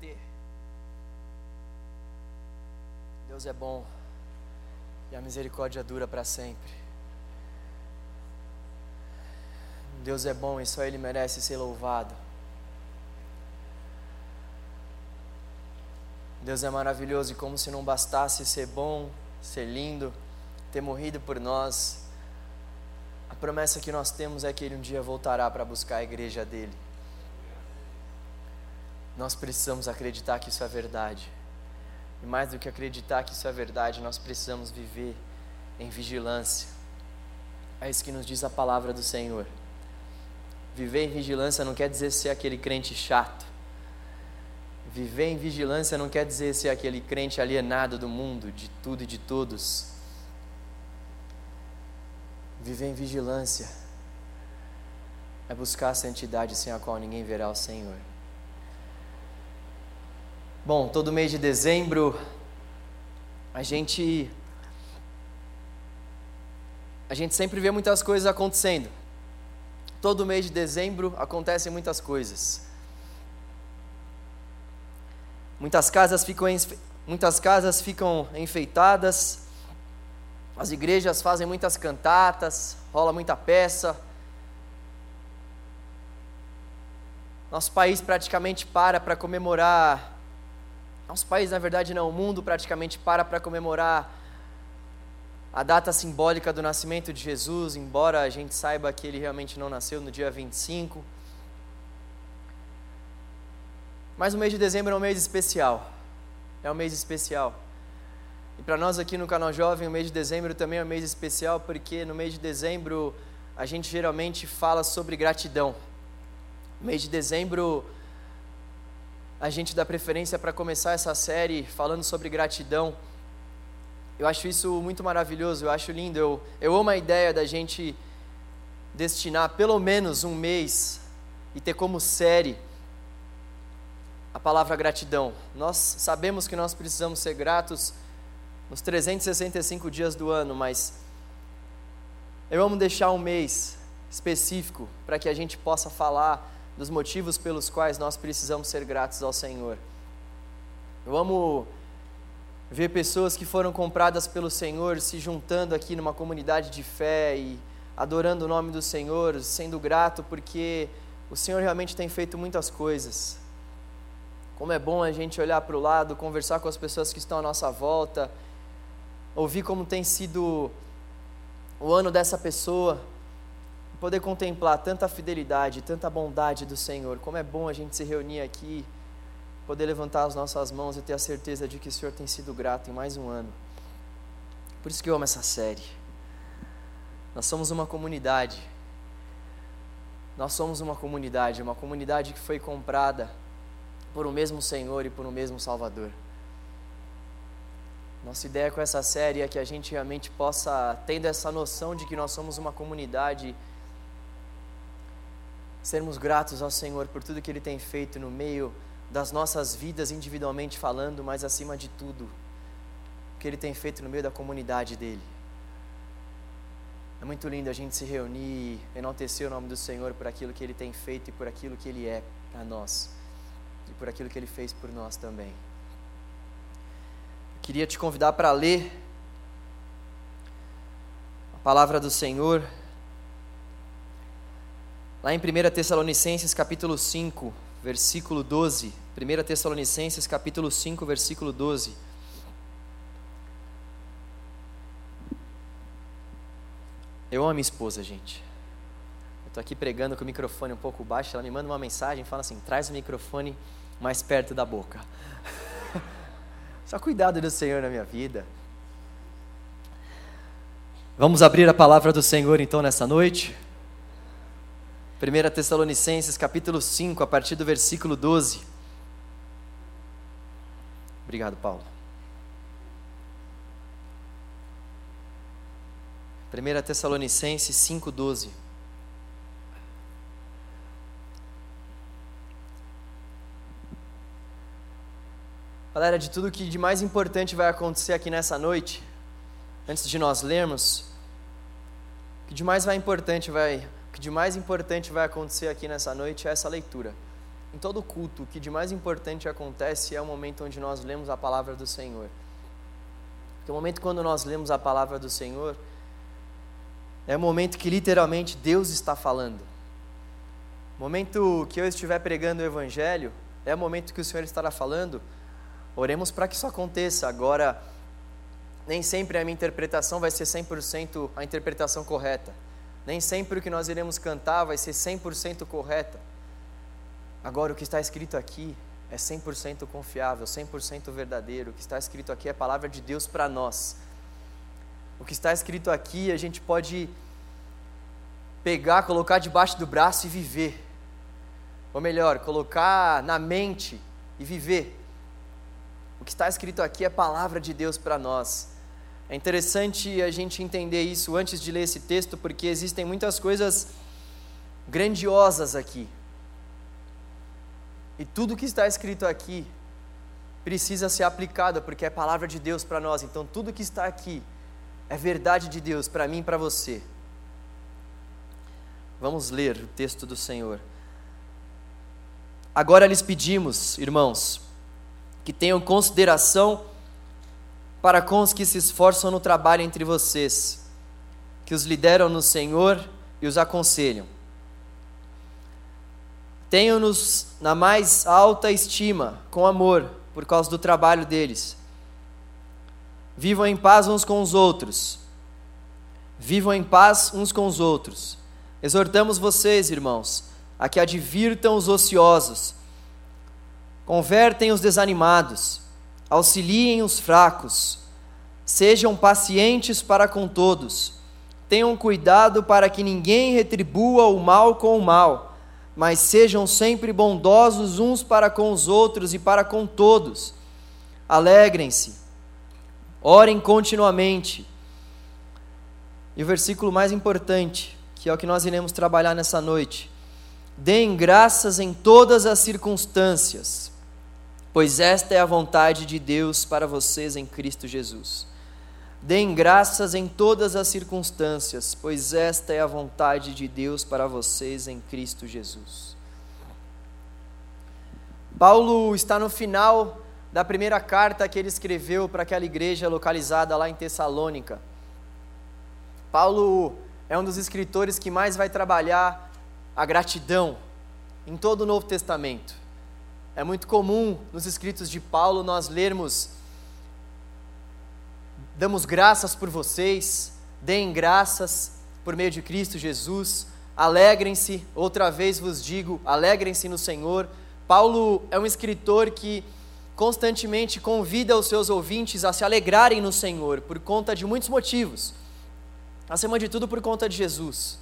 ter. Deus é bom e a misericórdia dura para sempre. Deus é bom e só Ele merece ser louvado. Deus é maravilhoso e como se não bastasse ser bom, ser lindo, ter morrido por nós, a promessa que nós temos é que Ele um dia voltará para buscar a igreja dele. Nós precisamos acreditar que isso é verdade. E mais do que acreditar que isso é verdade, nós precisamos viver em vigilância. É isso que nos diz a palavra do Senhor. Viver em vigilância não quer dizer ser aquele crente chato. Viver em vigilância não quer dizer ser aquele crente alienado do mundo, de tudo e de todos. Viver em vigilância é buscar a santidade sem a qual ninguém verá o Senhor. Bom, todo mês de dezembro a gente a gente sempre vê muitas coisas acontecendo. Todo mês de dezembro acontecem muitas coisas. Muitas casas ficam muitas casas ficam enfeitadas. As igrejas fazem muitas cantatas, rola muita peça. Nosso país praticamente para para comemorar nosso país, na verdade, não, o mundo praticamente para para comemorar a data simbólica do nascimento de Jesus, embora a gente saiba que ele realmente não nasceu no dia 25. Mas o mês de dezembro é um mês especial. É um mês especial. E para nós aqui no canal Jovem, o mês de dezembro também é um mês especial, porque no mês de dezembro a gente geralmente fala sobre gratidão. No mês de dezembro a gente dá preferência para começar essa série falando sobre gratidão. Eu acho isso muito maravilhoso, eu acho lindo. Eu, eu amo a ideia da gente destinar pelo menos um mês e ter como série a palavra gratidão. Nós sabemos que nós precisamos ser gratos nos 365 dias do ano, mas eu amo deixar um mês específico para que a gente possa falar dos motivos pelos quais nós precisamos ser gratos ao Senhor. Eu amo ver pessoas que foram compradas pelo Senhor se juntando aqui numa comunidade de fé e adorando o nome do Senhor, sendo grato porque o Senhor realmente tem feito muitas coisas. Como é bom a gente olhar para o lado, conversar com as pessoas que estão à nossa volta, ouvir como tem sido o ano dessa pessoa, poder contemplar tanta fidelidade, tanta bondade do Senhor. Como é bom a gente se reunir aqui, poder levantar as nossas mãos e ter a certeza de que o Senhor tem sido grato em mais um ano. Por isso que eu amo essa série. Nós somos uma comunidade. Nós somos uma comunidade, uma comunidade que foi comprada por um mesmo Senhor e por um mesmo Salvador. Nossa ideia com essa série é que a gente realmente possa, tendo essa noção de que nós somos uma comunidade, sermos gratos ao Senhor por tudo que Ele tem feito no meio das nossas vidas individualmente falando, mas acima de tudo, o que Ele tem feito no meio da comunidade dele. É muito lindo a gente se reunir, enaltecer o nome do Senhor por aquilo que Ele tem feito e por aquilo que Ele é para nós e por aquilo que Ele fez por nós também. Eu queria te convidar para ler a palavra do Senhor Lá em 1 Tessalonicenses capítulo 5, versículo 12. 1 Tessalonicenses capítulo 5, versículo 12. Eu amo a minha esposa, gente. Eu estou aqui pregando com o microfone um pouco baixo, ela me manda uma mensagem fala assim: traz o microfone mais perto da boca. Só cuidado do Senhor na minha vida. Vamos abrir a palavra do Senhor então nessa noite. 1 Tessalonicenses capítulo 5, a partir do versículo 12. Obrigado, Paulo. 1 Tessalonicenses 5, 12. Galera, de tudo que de mais importante vai acontecer aqui nessa noite, antes de nós lermos, o que de mais vai importante vai que de mais importante vai acontecer aqui nessa noite é essa leitura. em todo culto, o que de mais importante acontece é o momento onde nós lemos a palavra do Senhor. Porque o momento quando nós lemos a palavra do Senhor é o momento que literalmente Deus está falando. O momento que eu estiver pregando o Evangelho é o momento que o Senhor estará falando. Oremos para que isso aconteça. Agora, nem sempre a minha interpretação vai ser 100% a interpretação correta. Nem sempre o que nós iremos cantar vai ser 100% correta. Agora, o que está escrito aqui é 100% confiável, 100% verdadeiro. O que está escrito aqui é a palavra de Deus para nós. O que está escrito aqui a gente pode pegar, colocar debaixo do braço e viver. Ou melhor, colocar na mente e viver. O que está escrito aqui é a palavra de Deus para nós. É interessante a gente entender isso antes de ler esse texto, porque existem muitas coisas grandiosas aqui. E tudo que está escrito aqui precisa ser aplicado, porque é palavra de Deus para nós. Então, tudo que está aqui é verdade de Deus para mim e para você. Vamos ler o texto do Senhor. Agora lhes pedimos, irmãos, que tenham consideração para com os que se esforçam no trabalho entre vocês, que os lideram no Senhor e os aconselham. Tenham-nos na mais alta estima, com amor, por causa do trabalho deles. Vivam em paz uns com os outros. Vivam em paz uns com os outros. Exortamos vocês, irmãos, a que advirtam os ociosos, convertem os desanimados, auxiliem os fracos, sejam pacientes para com todos, tenham cuidado para que ninguém retribua o mal com o mal mas sejam sempre bondosos uns para com os outros e para com todos. Alegrem-se, orem continuamente. E o versículo mais importante, que é o que nós iremos trabalhar nessa noite: deem graças em todas as circunstâncias, pois esta é a vontade de Deus para vocês em Cristo Jesus. Deem graças em todas as circunstâncias, pois esta é a vontade de Deus para vocês em Cristo Jesus. Paulo está no final da primeira carta que ele escreveu para aquela igreja localizada lá em Tessalônica. Paulo é um dos escritores que mais vai trabalhar a gratidão em todo o Novo Testamento. É muito comum nos escritos de Paulo nós lermos Damos graças por vocês, deem graças por meio de Cristo Jesus, alegrem-se, outra vez vos digo, alegrem-se no Senhor. Paulo é um escritor que constantemente convida os seus ouvintes a se alegrarem no Senhor, por conta de muitos motivos. Acima de tudo, por conta de Jesus.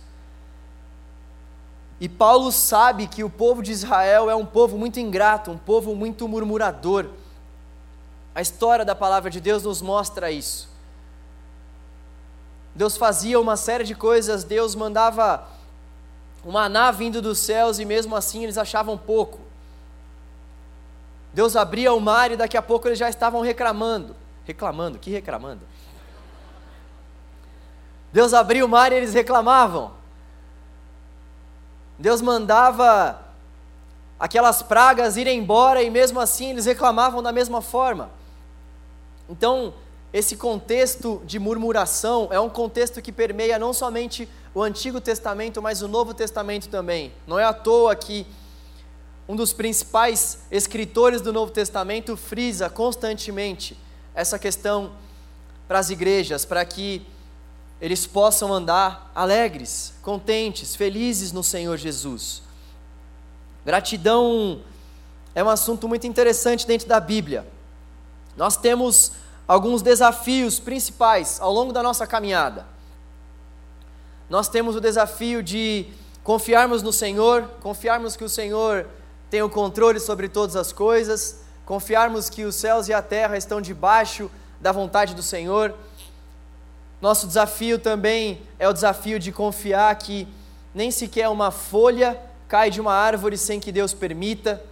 E Paulo sabe que o povo de Israel é um povo muito ingrato, um povo muito murmurador. A história da palavra de Deus nos mostra isso. Deus fazia uma série de coisas, Deus mandava uma maná vindo dos céus e mesmo assim eles achavam pouco. Deus abria o mar e daqui a pouco eles já estavam reclamando. Reclamando? Que reclamando? Deus abria o mar e eles reclamavam. Deus mandava aquelas pragas irem embora e mesmo assim eles reclamavam da mesma forma. Então, esse contexto de murmuração é um contexto que permeia não somente o Antigo Testamento, mas o Novo Testamento também. Não é à toa que um dos principais escritores do Novo Testamento frisa constantemente essa questão para as igrejas, para que eles possam andar alegres, contentes, felizes no Senhor Jesus. Gratidão é um assunto muito interessante dentro da Bíblia. Nós temos alguns desafios principais ao longo da nossa caminhada. Nós temos o desafio de confiarmos no Senhor, confiarmos que o Senhor tem o controle sobre todas as coisas, confiarmos que os céus e a terra estão debaixo da vontade do Senhor. Nosso desafio também é o desafio de confiar que nem sequer uma folha cai de uma árvore sem que Deus permita.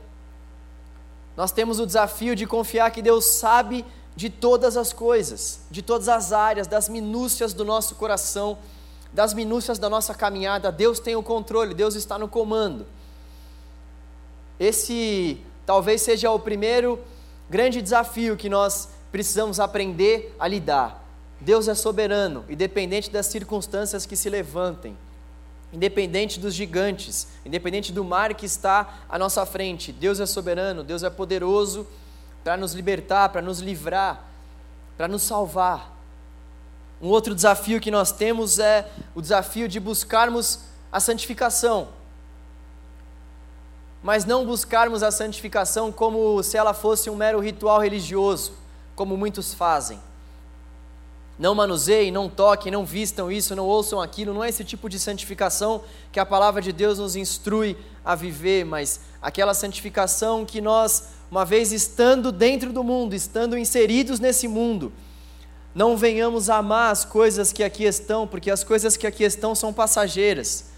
Nós temos o desafio de confiar que Deus sabe de todas as coisas, de todas as áreas, das minúcias do nosso coração, das minúcias da nossa caminhada. Deus tem o controle, Deus está no comando. esse talvez seja o primeiro grande desafio que nós precisamos aprender a lidar. Deus é soberano, independente das circunstâncias que se levantem, independente dos gigantes, independente do mar que está à nossa frente. Deus é soberano, Deus é poderoso para nos libertar, para nos livrar, para nos salvar. Um outro desafio que nós temos é o desafio de buscarmos a santificação. Mas não buscarmos a santificação como se ela fosse um mero ritual religioso, como muitos fazem. Não manuseiem, não toquem, não vistam isso, não ouçam aquilo. Não é esse tipo de santificação que a palavra de Deus nos instrui a viver, mas aquela santificação que nós, uma vez estando dentro do mundo, estando inseridos nesse mundo, não venhamos amar as coisas que aqui estão, porque as coisas que aqui estão são passageiras.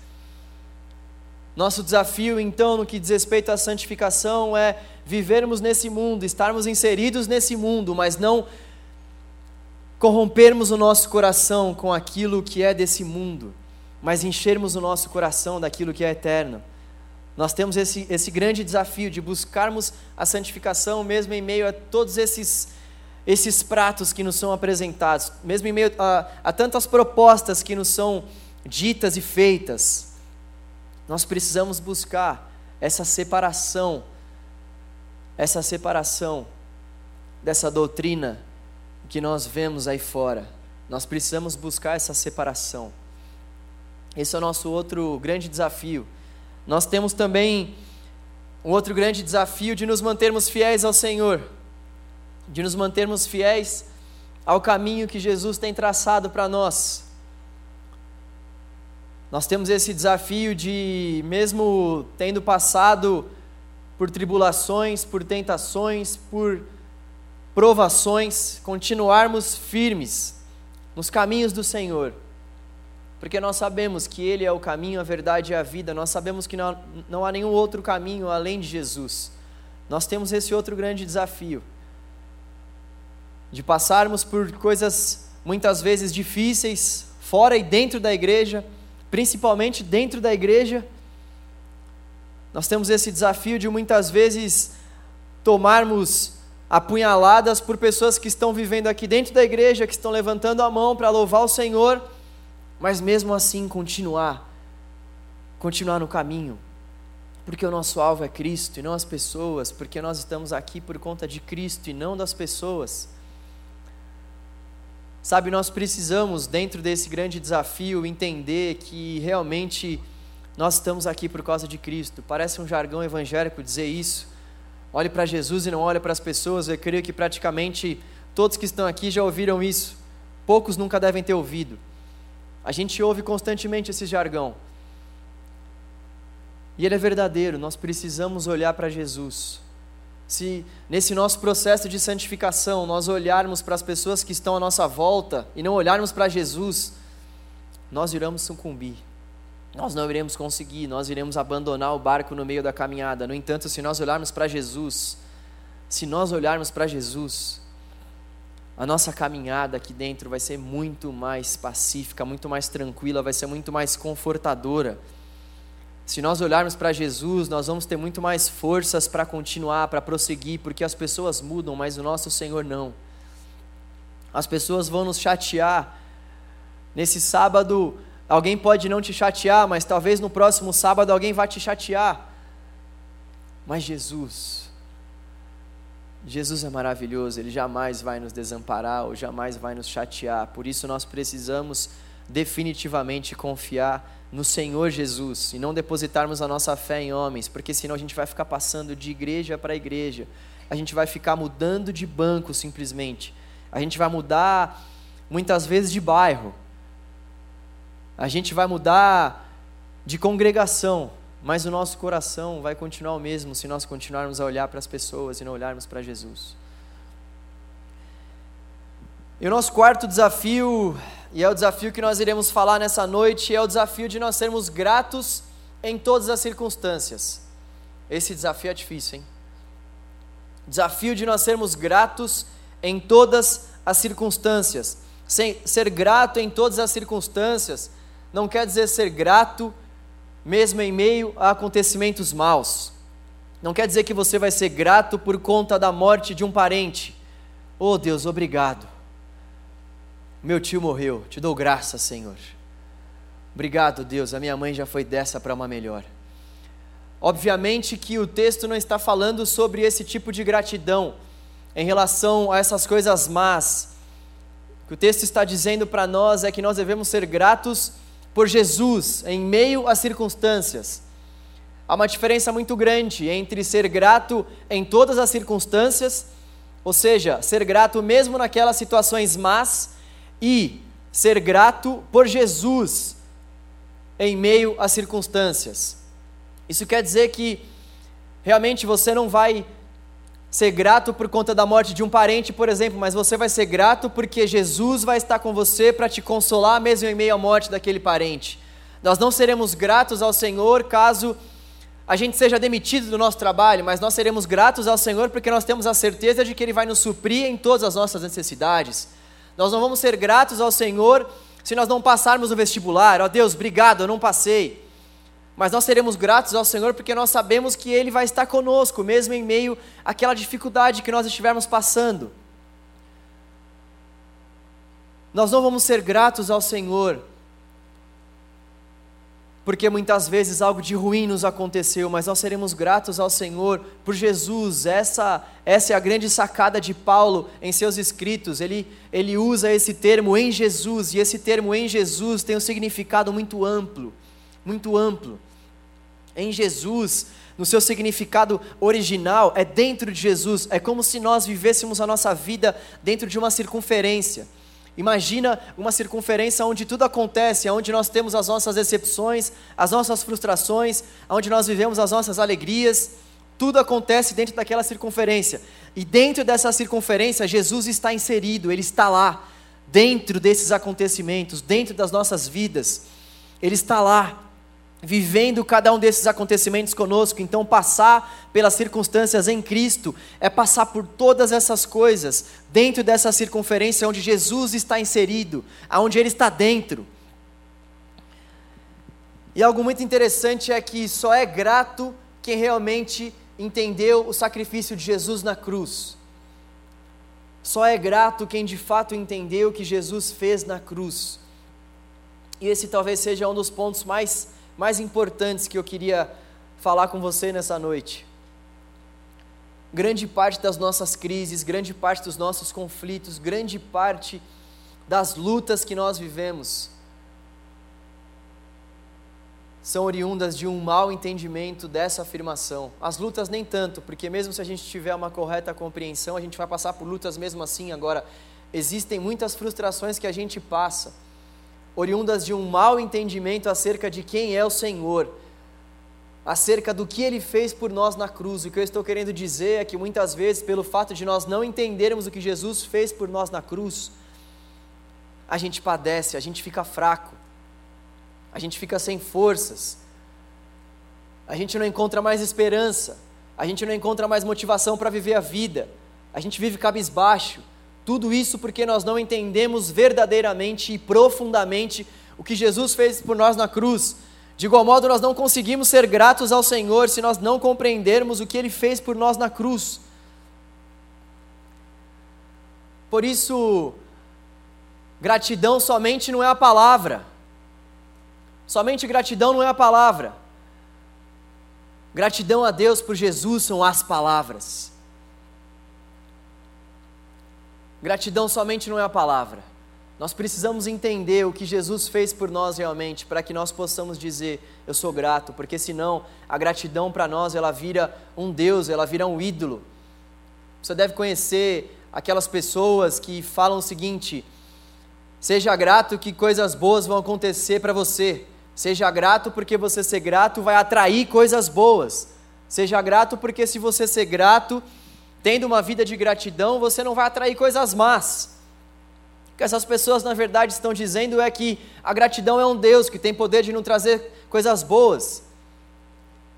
Nosso desafio, então, no que diz respeito à santificação, é vivermos nesse mundo, estarmos inseridos nesse mundo, mas não corrompermos o nosso coração com aquilo que é desse mundo, mas enchermos o nosso coração daquilo que é eterno. Nós temos esse, esse grande desafio de buscarmos a santificação, mesmo em meio a todos esses, esses pratos que nos são apresentados, mesmo em meio a, a tantas propostas que nos são ditas e feitas. Nós precisamos buscar essa separação, essa separação dessa doutrina que nós vemos aí fora. Nós precisamos buscar essa separação. Esse é o nosso outro grande desafio. Nós temos também um outro grande desafio de nos mantermos fiéis ao Senhor, de nos mantermos fiéis ao caminho que Jesus tem traçado para nós. Nós temos esse desafio de, mesmo tendo passado por tribulações, por tentações, por provações, continuarmos firmes nos caminhos do Senhor, porque nós sabemos que Ele é o caminho, a verdade e a vida, nós sabemos que não, não há nenhum outro caminho além de Jesus. Nós temos esse outro grande desafio, de passarmos por coisas muitas vezes difíceis, fora e dentro da igreja, principalmente dentro da igreja. Nós temos esse desafio de muitas vezes tomarmos apunhaladas por pessoas que estão vivendo aqui dentro da igreja, que estão levantando a mão para louvar o Senhor, mas mesmo assim continuar, continuar no caminho, porque o nosso alvo é Cristo e não as pessoas, porque nós estamos aqui por conta de Cristo e não das pessoas. Sabe, nós precisamos, dentro desse grande desafio, entender que realmente nós estamos aqui por causa de Cristo. Parece um jargão evangélico dizer isso, olhe para Jesus e não olhe para as pessoas. Eu creio que praticamente todos que estão aqui já ouviram isso. Poucos nunca devem ter ouvido. A gente ouve constantemente esse jargão. E ele é verdadeiro, nós precisamos olhar para Jesus. Se nesse nosso processo de santificação nós olharmos para as pessoas que estão à nossa volta e não olharmos para Jesus, nós iremos sucumbir nós não iremos conseguir, nós iremos abandonar o barco no meio da caminhada. No entanto, se nós olharmos para Jesus, se nós olharmos para Jesus, a nossa caminhada aqui dentro vai ser muito mais pacífica, muito mais tranquila, vai ser muito mais confortadora. Se nós olharmos para Jesus, nós vamos ter muito mais forças para continuar, para prosseguir, porque as pessoas mudam, mas o nosso Senhor não. As pessoas vão nos chatear. Nesse sábado, Alguém pode não te chatear, mas talvez no próximo sábado alguém vá te chatear. Mas Jesus, Jesus é maravilhoso, Ele jamais vai nos desamparar ou jamais vai nos chatear. Por isso nós precisamos definitivamente confiar no Senhor Jesus e não depositarmos a nossa fé em homens, porque senão a gente vai ficar passando de igreja para igreja, a gente vai ficar mudando de banco simplesmente, a gente vai mudar muitas vezes de bairro, a gente vai mudar de congregação, mas o nosso coração vai continuar o mesmo se nós continuarmos a olhar para as pessoas e não olharmos para Jesus. E o nosso quarto desafio, e é o desafio que nós iremos falar nessa noite, é o desafio de nós sermos gratos em todas as circunstâncias. Esse desafio é difícil, hein? Desafio de nós sermos gratos em todas as circunstâncias. Ser grato em todas as circunstâncias não quer dizer ser grato mesmo em meio a acontecimentos maus. Não quer dizer que você vai ser grato por conta da morte de um parente. Oh Deus, obrigado. Meu tio morreu, te dou graça, Senhor. Obrigado, Deus, a minha mãe já foi dessa para uma melhor. Obviamente que o texto não está falando sobre esse tipo de gratidão em relação a essas coisas más. O que o texto está dizendo para nós é que nós devemos ser gratos por Jesus em meio às circunstâncias. Há uma diferença muito grande entre ser grato em todas as circunstâncias, ou seja, ser grato mesmo naquelas situações más, e ser grato por Jesus em meio às circunstâncias. Isso quer dizer que realmente você não vai ser grato por conta da morte de um parente, por exemplo, mas você vai ser grato porque Jesus vai estar com você para te consolar mesmo em meio à morte daquele parente. Nós não seremos gratos ao Senhor caso a gente seja demitido do nosso trabalho, mas nós seremos gratos ao Senhor porque nós temos a certeza de que Ele vai nos suprir em todas as nossas necessidades. Nós não vamos ser gratos ao Senhor se nós não passarmos no vestibular. Ó oh, Deus, obrigado, eu não passei. Mas nós seremos gratos ao Senhor porque nós sabemos que Ele vai estar conosco, mesmo em meio àquela dificuldade que nós estivermos passando. Nós não vamos ser gratos ao Senhor porque muitas vezes algo de ruim nos aconteceu, mas nós seremos gratos ao Senhor por Jesus. Essa, essa é a grande sacada de Paulo em seus escritos. Ele, ele usa esse termo em Jesus, e esse termo em Jesus tem um significado muito amplo muito amplo. Em Jesus, no seu significado original, é dentro de Jesus, é como se nós vivêssemos a nossa vida dentro de uma circunferência. Imagina uma circunferência onde tudo acontece, onde nós temos as nossas decepções, as nossas frustrações, onde nós vivemos as nossas alegrias, tudo acontece dentro daquela circunferência. E dentro dessa circunferência, Jesus está inserido, ele está lá, dentro desses acontecimentos, dentro das nossas vidas. Ele está lá, vivendo cada um desses acontecimentos conosco. Então, passar pelas circunstâncias em Cristo é passar por todas essas coisas dentro dessa circunferência onde Jesus está inserido, aonde Ele está dentro. E algo muito interessante é que só é grato quem realmente entendeu o sacrifício de Jesus na cruz. Só é grato quem de fato entendeu o que Jesus fez na cruz. E esse talvez seja um dos pontos mais mais importantes que eu queria falar com você nessa noite. Grande parte das nossas crises, grande parte dos nossos conflitos, grande parte das lutas que nós vivemos são oriundas de um mau entendimento dessa afirmação. As lutas nem tanto, porque mesmo se a gente tiver uma correta compreensão, a gente vai passar por lutas mesmo assim. Agora, existem muitas frustrações que a gente passa oriundas de um mau entendimento acerca de quem é o Senhor, acerca do que ele fez por nós na cruz. O que eu estou querendo dizer é que muitas vezes, pelo fato de nós não entendermos o que Jesus fez por nós na cruz, a gente padece, a gente fica fraco, a gente fica sem forças, a gente não encontra mais esperança, a gente não encontra mais motivação para viver a vida, a gente vive cabisbaixo, tudo isso porque nós não entendemos verdadeiramente e profundamente o que Jesus fez por nós na cruz. De igual modo, nós não conseguimos ser gratos ao Senhor se nós não compreendermos o que Ele fez por nós na cruz. Por isso, gratidão somente não é a palavra. Somente gratidão não é a palavra. Gratidão a Deus por Jesus são as palavras. Gratidão somente não é a palavra. Nós precisamos entender o que Jesus fez por nós realmente, para que nós possamos dizer, eu sou grato, porque senão a gratidão para nós ela vira um Deus, ela vira um ídolo. Você deve conhecer aquelas pessoas que falam o seguinte: seja grato que coisas boas vão acontecer para você. Seja grato porque você ser grato vai atrair coisas boas. Seja grato porque se você ser grato, tendo uma vida de gratidão, você não vai atrair coisas más. O que essas pessoas, na verdade, estão dizendo é que a gratidão é um Deus que tem poder de não trazer coisas boas.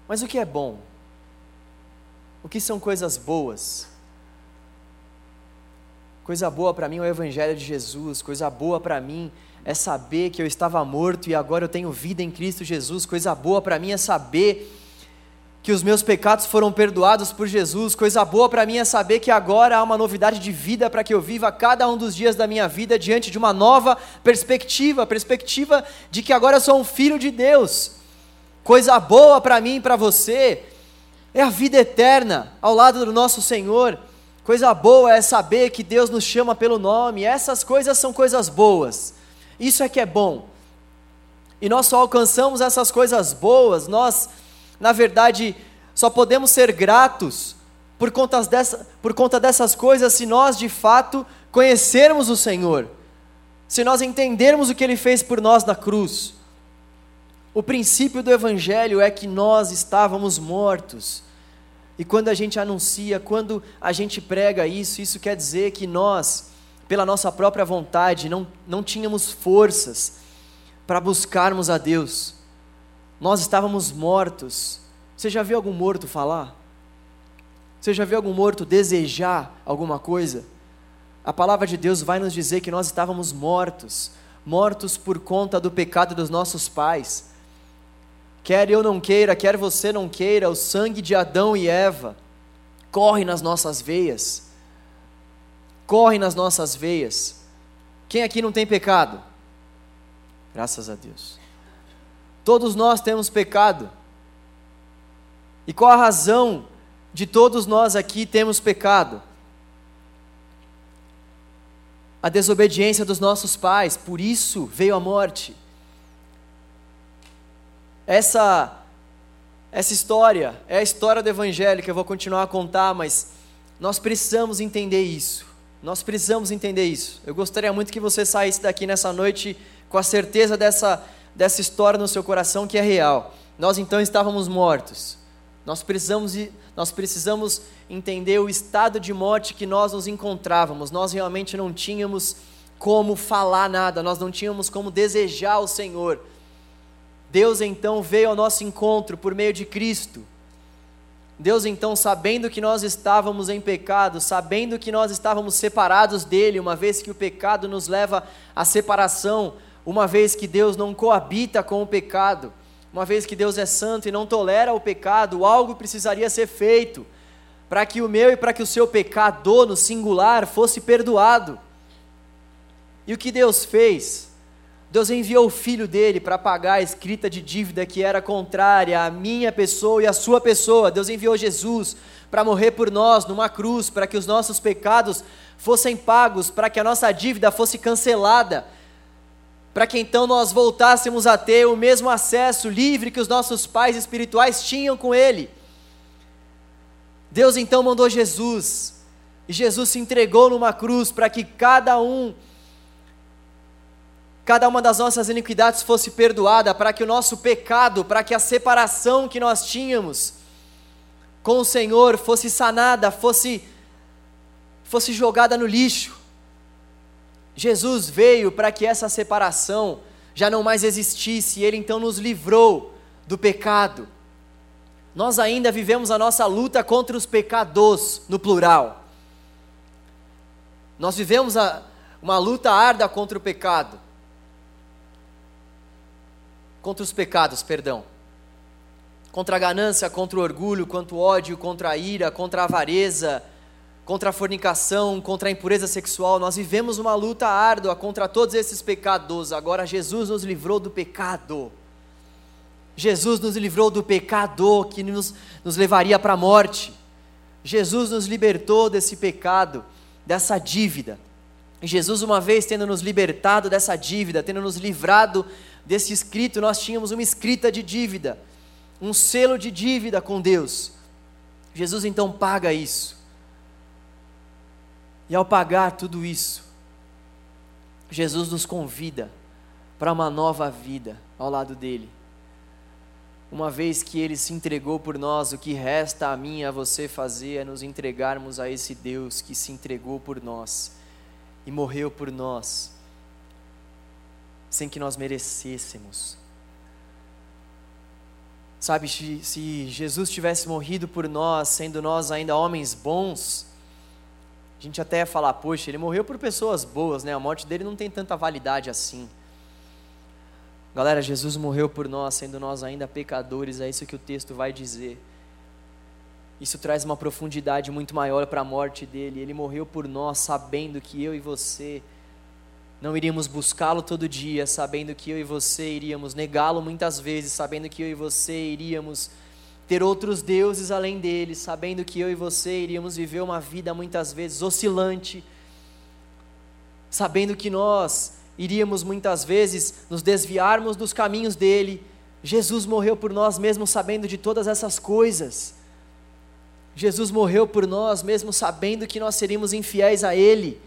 Mas o que é bom? O que são coisas boas? Coisa boa para mim é o Evangelho de Jesus, coisa boa para mim é saber que eu estava morto e agora eu tenho vida em Cristo Jesus, coisa boa para mim é saber que os meus pecados foram perdoados por Jesus. Coisa boa para mim é saber que agora há uma novidade de vida para que eu viva cada um dos dias da minha vida diante de uma nova perspectiva perspectiva de que agora eu sou um filho de Deus. Coisa boa para mim e para você é a vida eterna ao lado do nosso Senhor. Coisa boa é saber que Deus nos chama pelo nome. Essas coisas são coisas boas. Isso é que é bom. E nós só alcançamos essas coisas boas, nós na verdade, só podemos ser gratos por conta, dessa, por conta dessas coisas se nós de fato conhecermos o Senhor, se nós entendermos o que Ele fez por nós na cruz. O princípio do Evangelho é que nós estávamos mortos. E quando a gente anuncia, quando a gente prega isso, isso quer dizer que nós, pela nossa própria vontade, não, não tínhamos forças para buscarmos a Deus nós estávamos mortos. Você já viu algum morto falar? Você já viu algum morto desejar alguma coisa? A palavra de Deus vai nos dizer que nós estávamos mortos, mortos por conta do pecado dos nossos pais. Quer eu não queira, quer você não queira, o sangue de Adão e Eva corre nas nossas veias. Corre nas nossas veias. Quem aqui não tem pecado? Graças a Deus. Todos nós temos pecado. E qual a razão de todos nós aqui temos pecado? A desobediência dos nossos pais, por isso veio a morte. Essa essa história é a história do evangelho que eu vou continuar a contar, mas nós precisamos entender isso. Nós precisamos entender isso. Eu gostaria muito que você saísse daqui nessa noite com a certeza dessa dessa história no seu coração que é real. Nós então estávamos mortos. Nós precisamos, nós precisamos entender o estado de morte que nós nos encontrávamos. Nós realmente não tínhamos como falar nada, nós não tínhamos como desejar o Senhor. Deus então veio ao nosso encontro por meio de Cristo. Deus então, sabendo que nós estávamos em pecado, sabendo que nós estávamos separados dele, uma vez que o pecado nos leva à separação, uma vez que Deus não coabita com o pecado, uma vez que Deus é santo e não tolera o pecado, algo precisaria ser feito para que o meu e para que o seu pecado no singular fosse perdoado. E o que Deus fez? Deus enviou o filho dele para pagar a escrita de dívida que era contrária à minha pessoa e à sua pessoa. Deus enviou Jesus para morrer por nós numa cruz, para que os nossos pecados fossem pagos, para que a nossa dívida fosse cancelada para que então nós voltássemos a ter o mesmo acesso livre que os nossos pais espirituais tinham com Ele. Deus então mandou Jesus, e Jesus se entregou numa cruz para que cada um, cada uma das nossas iniquidades fosse perdoada, para que o nosso pecado, para que a separação que nós tínhamos com o Senhor fosse sanada, fosse, fosse jogada no lixo. Jesus veio para que essa separação já não mais existisse, e Ele então nos livrou do pecado. Nós ainda vivemos a nossa luta contra os pecados, no plural. Nós vivemos a, uma luta árdua contra o pecado. Contra os pecados, perdão. Contra a ganância, contra o orgulho, contra o ódio, contra a ira, contra a avareza, contra a fornicação, contra a impureza sexual. Nós vivemos uma luta árdua contra todos esses pecados. Agora, Jesus nos livrou do pecado. Jesus nos livrou do pecado que nos, nos levaria para a morte. Jesus nos libertou desse pecado, dessa dívida. E Jesus, uma vez tendo nos libertado dessa dívida, tendo nos livrado desse escrito, nós tínhamos uma escrita de dívida, um selo de dívida com Deus. Jesus então paga isso. E ao pagar tudo isso, Jesus nos convida para uma nova vida ao lado dele. Uma vez que ele se entregou por nós, o que resta a mim e a você fazer é nos entregarmos a esse Deus que se entregou por nós e morreu por nós, sem que nós merecêssemos. Sabe, se Jesus tivesse morrido por nós, sendo nós ainda homens bons, a gente até ia falar, poxa, ele morreu por pessoas boas, né? A morte dele não tem tanta validade assim. Galera, Jesus morreu por nós, sendo nós ainda pecadores, é isso que o texto vai dizer. isso traz uma profundidade muito maior para a morte dele. Ele morreu por nós, sabendo que eu e você não iríamos buscá-lo todo dia, sabendo que eu e você iríamos negá-lo muitas vezes, sabendo que eu e você iríamos ter outros deuses além dele, sabendo que eu e você iríamos viver uma vida muitas vezes oscilante, sabendo que nós iríamos muitas vezes nos desviarmos dos caminhos dele. Jesus morreu por nós mesmo sabendo de todas essas coisas. Jesus morreu por nós mesmo sabendo que nós seríamos infiéis a ele.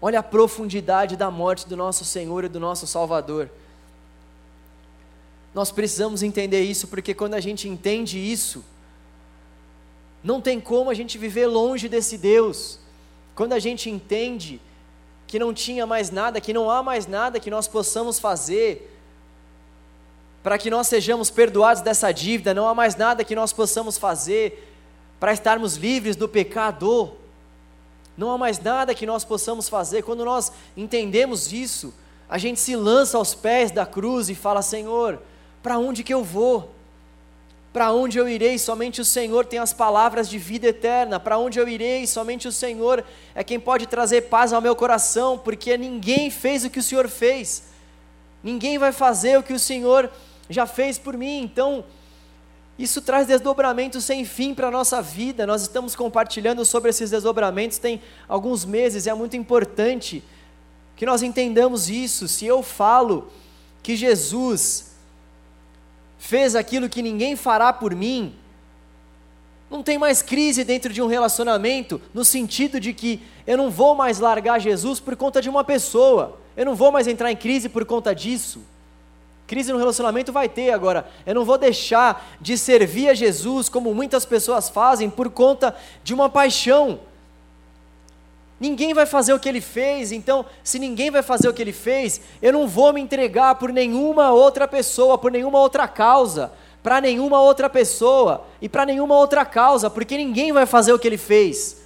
Olha a profundidade da morte do nosso Senhor e do nosso Salvador. Nós precisamos entender isso, porque quando a gente entende isso, não tem como a gente viver longe desse Deus. Quando a gente entende que não tinha mais nada, que não há mais nada que nós possamos fazer para que nós sejamos perdoados dessa dívida, não há mais nada que nós possamos fazer para estarmos livres do pecado. Não há mais nada que nós possamos fazer. Quando nós entendemos isso, a gente se lança aos pés da cruz e fala: Senhor, para onde que eu vou? Para onde eu irei? Somente o Senhor tem as palavras de vida eterna. Para onde eu irei? Somente o Senhor é quem pode trazer paz ao meu coração, porque ninguém fez o que o Senhor fez. Ninguém vai fazer o que o Senhor já fez por mim. Então, isso traz desdobramentos sem fim para a nossa vida. Nós estamos compartilhando sobre esses desdobramentos tem alguns meses, é muito importante que nós entendamos isso. Se eu falo que Jesus fez aquilo que ninguém fará por mim, não tem mais crise dentro de um relacionamento, no sentido de que eu não vou mais largar Jesus por conta de uma pessoa, eu não vou mais entrar em crise por conta disso. Crise no relacionamento vai ter agora. Eu não vou deixar de servir a Jesus como muitas pessoas fazem por conta de uma paixão. Ninguém vai fazer o que ele fez, então, se ninguém vai fazer o que ele fez, eu não vou me entregar por nenhuma outra pessoa, por nenhuma outra causa, para nenhuma outra pessoa e para nenhuma outra causa, porque ninguém vai fazer o que ele fez.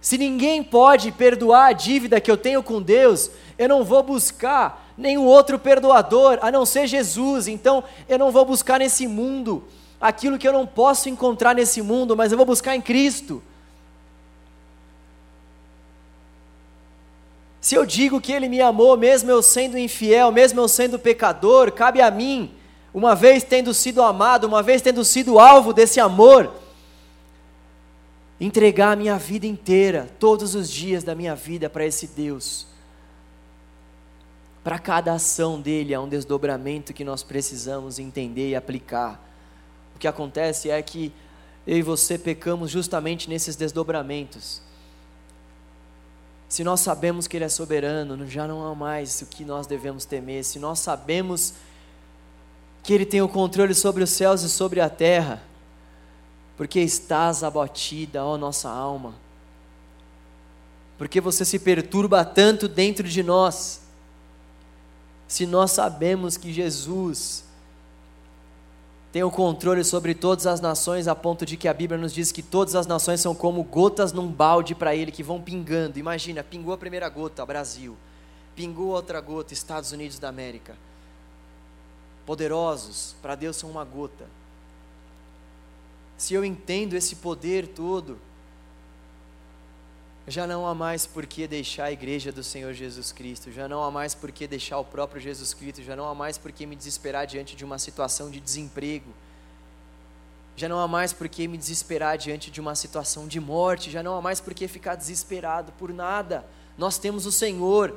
Se ninguém pode perdoar a dívida que eu tenho com Deus, eu não vou buscar nenhum outro perdoador a não ser Jesus. Então eu não vou buscar nesse mundo aquilo que eu não posso encontrar nesse mundo, mas eu vou buscar em Cristo. Se eu digo que Ele me amou, mesmo eu sendo infiel, mesmo eu sendo pecador, cabe a mim, uma vez tendo sido amado, uma vez tendo sido alvo desse amor, entregar a minha vida inteira, todos os dias da minha vida para esse Deus para cada ação dele há um desdobramento que nós precisamos entender e aplicar. O que acontece é que eu e você pecamos justamente nesses desdobramentos. Se nós sabemos que Ele é soberano, já não há mais o que nós devemos temer. Se nós sabemos que Ele tem o controle sobre os céus e sobre a terra, porque estás abatida, ó nossa alma, porque você se perturba tanto dentro de nós se nós sabemos que Jesus tem o controle sobre todas as nações, a ponto de que a Bíblia nos diz que todas as nações são como gotas num balde para Ele que vão pingando. Imagina, pingou a primeira gota, Brasil, pingou outra gota, Estados Unidos da América. Poderosos, para Deus são uma gota. Se eu entendo esse poder todo, já não há mais por que deixar a igreja do Senhor Jesus Cristo, já não há mais por que deixar o próprio Jesus Cristo, já não há mais por que me desesperar diante de uma situação de desemprego, já não há mais por que me desesperar diante de uma situação de morte, já não há mais por que ficar desesperado por nada. Nós temos o Senhor,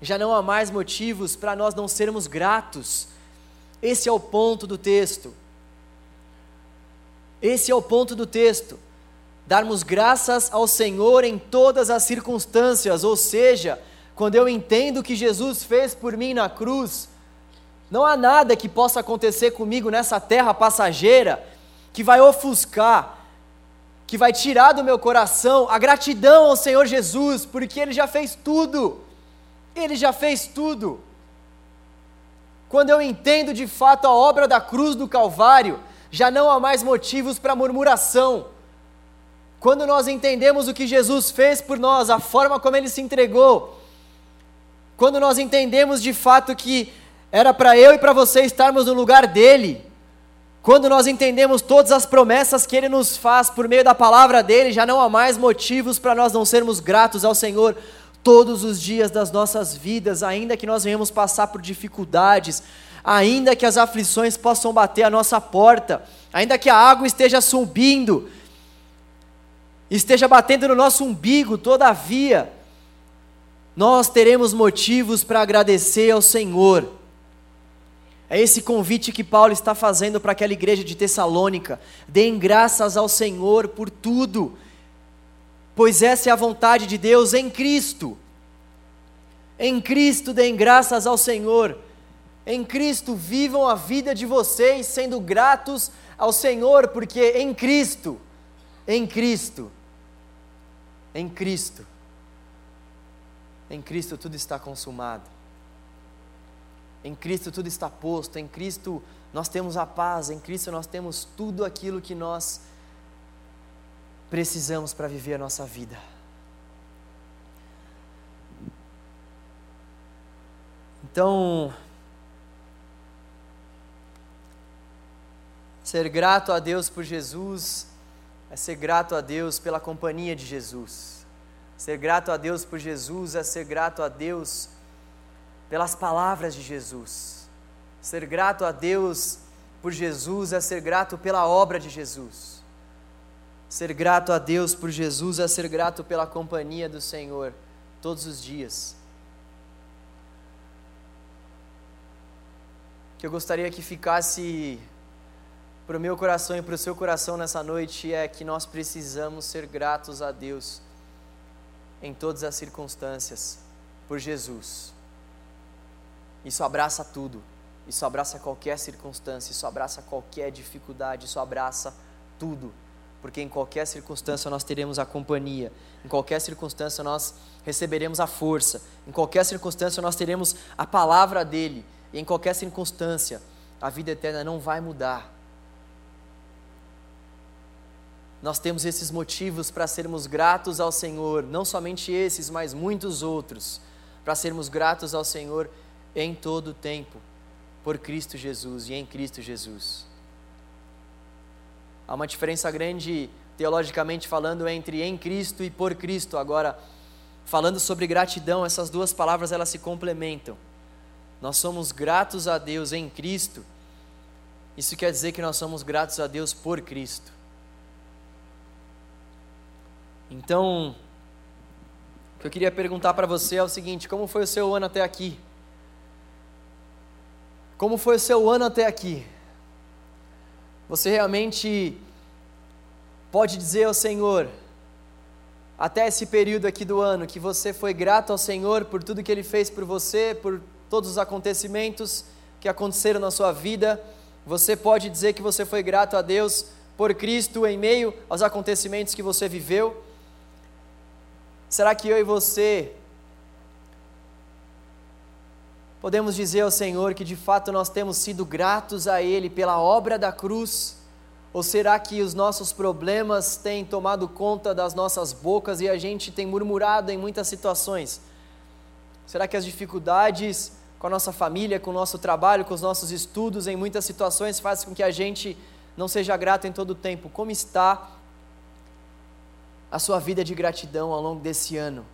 já não há mais motivos para nós não sermos gratos. Esse é o ponto do texto. Esse é o ponto do texto darmos graças ao Senhor em todas as circunstâncias, ou seja, quando eu entendo o que Jesus fez por mim na cruz, não há nada que possa acontecer comigo nessa terra passageira que vai ofuscar, que vai tirar do meu coração a gratidão ao Senhor Jesus, porque Ele já fez tudo, Ele já fez tudo. Quando eu entendo de fato a obra da cruz do Calvário, já não há mais motivos para murmuração, quando nós entendemos o que Jesus fez por nós, a forma como ele se entregou, quando nós entendemos de fato que era para eu e para você estarmos no lugar dele, Quando nós entendemos todas as promessas que Ele nos faz por meio da palavra dele, já não há mais motivos para nós não sermos gratos ao Senhor todos os dias das nossas vidas, ainda que nós venhamos passar por dificuldades, ainda que as aflições possam bater a nossa porta, ainda que a água esteja subindo, esteja batendo no nosso umbigo, todavia, nós teremos motivos para agradecer ao Senhor. É esse convite que Paulo está fazendo para aquela igreja de Tessalônica. Deem graças ao Senhor por tudo, pois essa é a vontade de Deus em Cristo. Em Cristo deem graças ao Senhor. Em Cristo vivam a vida de vocês sendo gratos ao Senhor, porque em Cristo, em Cristo, em Cristo, em Cristo tudo está consumado. Em Cristo tudo está posto, em Cristo nós temos a paz, em Cristo nós temos tudo aquilo que nós precisamos para viver a nossa vida. Então, ser grato a Deus por Jesus é ser grato a Deus pela companhia de Jesus. Ser grato a Deus por Jesus é ser grato a Deus pelas palavras de Jesus. Ser grato a Deus por Jesus é ser grato pela obra de Jesus. Ser grato a Deus por Jesus é ser grato pela companhia do Senhor todos os dias. Que eu gostaria que ficasse para o meu coração e para o seu coração nessa noite é que nós precisamos ser gratos a Deus em todas as circunstâncias por Jesus. Isso abraça tudo. Isso abraça qualquer circunstância, isso abraça qualquer dificuldade, isso abraça tudo. Porque em qualquer circunstância nós teremos a companhia, em qualquer circunstância nós receberemos a força, em qualquer circunstância nós teremos a palavra dele, e em qualquer circunstância a vida eterna não vai mudar. Nós temos esses motivos para sermos gratos ao Senhor, não somente esses, mas muitos outros, para sermos gratos ao Senhor em todo o tempo, por Cristo Jesus e em Cristo Jesus. Há uma diferença grande, teologicamente falando, entre em Cristo e por Cristo. Agora, falando sobre gratidão, essas duas palavras elas se complementam. Nós somos gratos a Deus em Cristo. Isso quer dizer que nós somos gratos a Deus por Cristo. Então, o que eu queria perguntar para você é o seguinte: como foi o seu ano até aqui? Como foi o seu ano até aqui? Você realmente pode dizer ao Senhor, até esse período aqui do ano, que você foi grato ao Senhor por tudo que Ele fez por você, por todos os acontecimentos que aconteceram na sua vida? Você pode dizer que você foi grato a Deus por Cristo em meio aos acontecimentos que você viveu? Será que eu e você podemos dizer ao Senhor que de fato nós temos sido gratos a Ele pela obra da cruz? Ou será que os nossos problemas têm tomado conta das nossas bocas e a gente tem murmurado em muitas situações? Será que as dificuldades com a nossa família, com o nosso trabalho, com os nossos estudos, em muitas situações fazem com que a gente não seja grato em todo o tempo? Como está a sua vida de gratidão ao longo desse ano?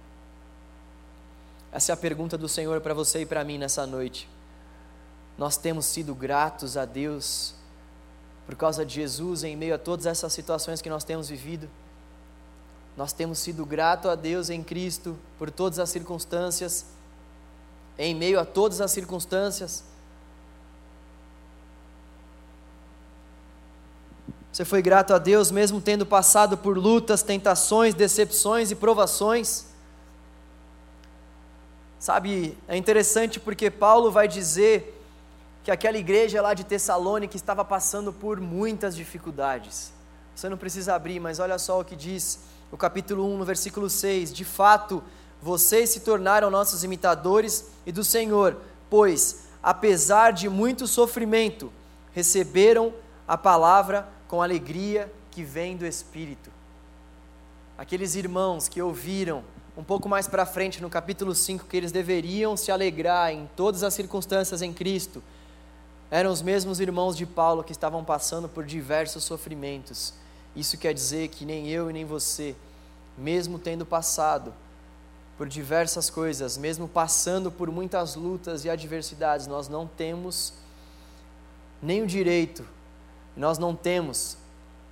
Essa é a pergunta do Senhor para você e para mim nessa noite. Nós temos sido gratos a Deus por causa de Jesus em meio a todas essas situações que nós temos vivido. Nós temos sido gratos a Deus em Cristo por todas as circunstâncias, em meio a todas as circunstâncias. Você foi grato a Deus mesmo tendo passado por lutas, tentações, decepções e provações. Sabe, é interessante porque Paulo vai dizer que aquela igreja lá de Tessalônica estava passando por muitas dificuldades. Você não precisa abrir, mas olha só o que diz o capítulo 1, no versículo 6. De fato, vocês se tornaram nossos imitadores e do Senhor, pois, apesar de muito sofrimento, receberam a palavra com alegria que vem do Espírito. Aqueles irmãos que ouviram um pouco mais para frente, no capítulo 5, que eles deveriam se alegrar em todas as circunstâncias em Cristo. eram os mesmos irmãos de Paulo que estavam passando por diversos sofrimentos. Isso quer dizer que nem eu e nem você, mesmo tendo passado por diversas coisas, mesmo passando por muitas lutas e adversidades, nós não temos nem o direito, nós não temos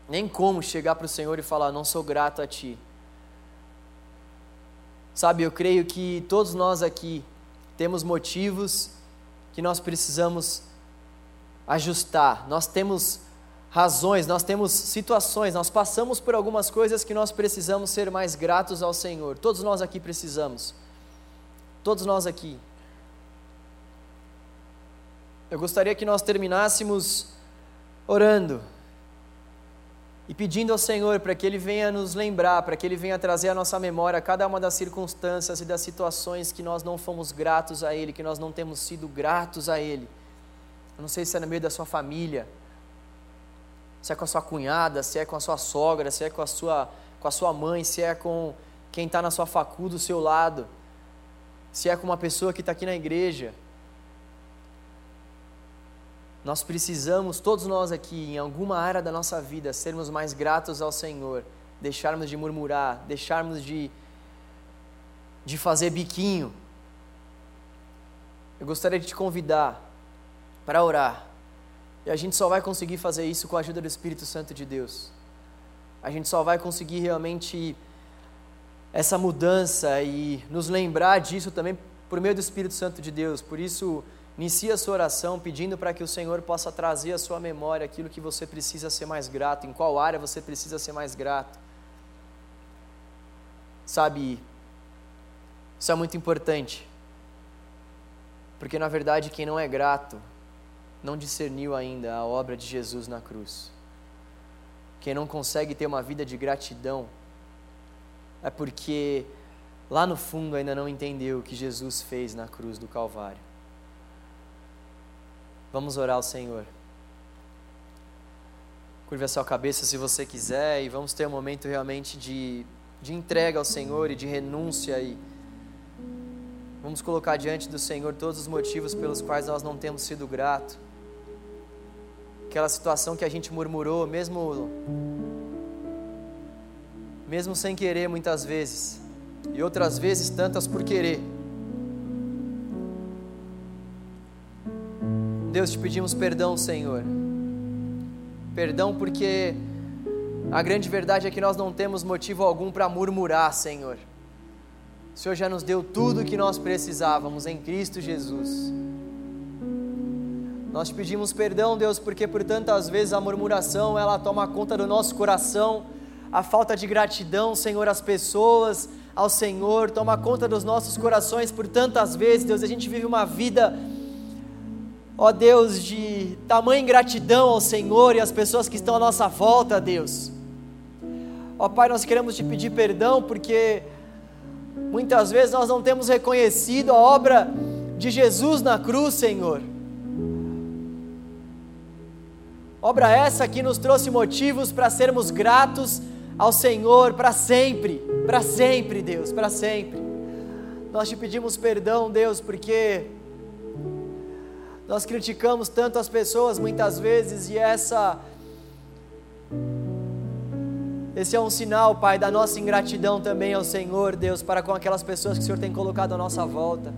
nem como chegar para o Senhor e falar: Não sou grato a Ti. Sabe, eu creio que todos nós aqui temos motivos que nós precisamos ajustar, nós temos razões, nós temos situações, nós passamos por algumas coisas que nós precisamos ser mais gratos ao Senhor. Todos nós aqui precisamos. Todos nós aqui. Eu gostaria que nós terminássemos orando e pedindo ao Senhor para que Ele venha nos lembrar, para que Ele venha trazer à nossa memória cada uma das circunstâncias e das situações que nós não fomos gratos a Ele, que nós não temos sido gratos a Ele. Eu não sei se é no meio da sua família, se é com a sua cunhada, se é com a sua sogra, se é com a sua, com a sua mãe, se é com quem está na sua facu do seu lado, se é com uma pessoa que está aqui na igreja. Nós precisamos, todos nós aqui, em alguma área da nossa vida, sermos mais gratos ao Senhor, deixarmos de murmurar, deixarmos de, de fazer biquinho. Eu gostaria de te convidar para orar. E a gente só vai conseguir fazer isso com a ajuda do Espírito Santo de Deus. A gente só vai conseguir realmente essa mudança e nos lembrar disso também por meio do Espírito Santo de Deus. Por isso, Inicie a sua oração pedindo para que o Senhor possa trazer à sua memória aquilo que você precisa ser mais grato, em qual área você precisa ser mais grato. Sabe, isso é muito importante, porque na verdade quem não é grato não discerniu ainda a obra de Jesus na cruz. Quem não consegue ter uma vida de gratidão é porque lá no fundo ainda não entendeu o que Jesus fez na cruz do Calvário. Vamos orar ao Senhor. Curva a sua cabeça se você quiser e vamos ter um momento realmente de, de entrega ao Senhor e de renúncia e vamos colocar diante do Senhor todos os motivos pelos quais nós não temos sido gratos. Aquela situação que a gente murmurou, mesmo mesmo sem querer muitas vezes, e outras vezes tantas por querer. Deus, te pedimos perdão, Senhor. Perdão porque a grande verdade é que nós não temos motivo algum para murmurar, Senhor. O Senhor já nos deu tudo o que nós precisávamos em Cristo Jesus. Nós te pedimos perdão, Deus, porque por tantas vezes a murmuração ela toma conta do nosso coração, a falta de gratidão, Senhor, às pessoas, ao Senhor, toma conta dos nossos corações por tantas vezes, Deus, a gente vive uma vida ó Deus, de tamanha ingratidão ao Senhor e às pessoas que estão à nossa volta, Deus. Ó Pai, nós queremos te pedir perdão porque muitas vezes nós não temos reconhecido a obra de Jesus na cruz, Senhor. Obra essa que nos trouxe motivos para sermos gratos ao Senhor para sempre, para sempre, Deus, para sempre. Nós te pedimos perdão, Deus, porque nós criticamos tanto as pessoas muitas vezes e essa esse é um sinal, Pai, da nossa ingratidão também ao Senhor, Deus, para com aquelas pessoas que o Senhor tem colocado à nossa volta.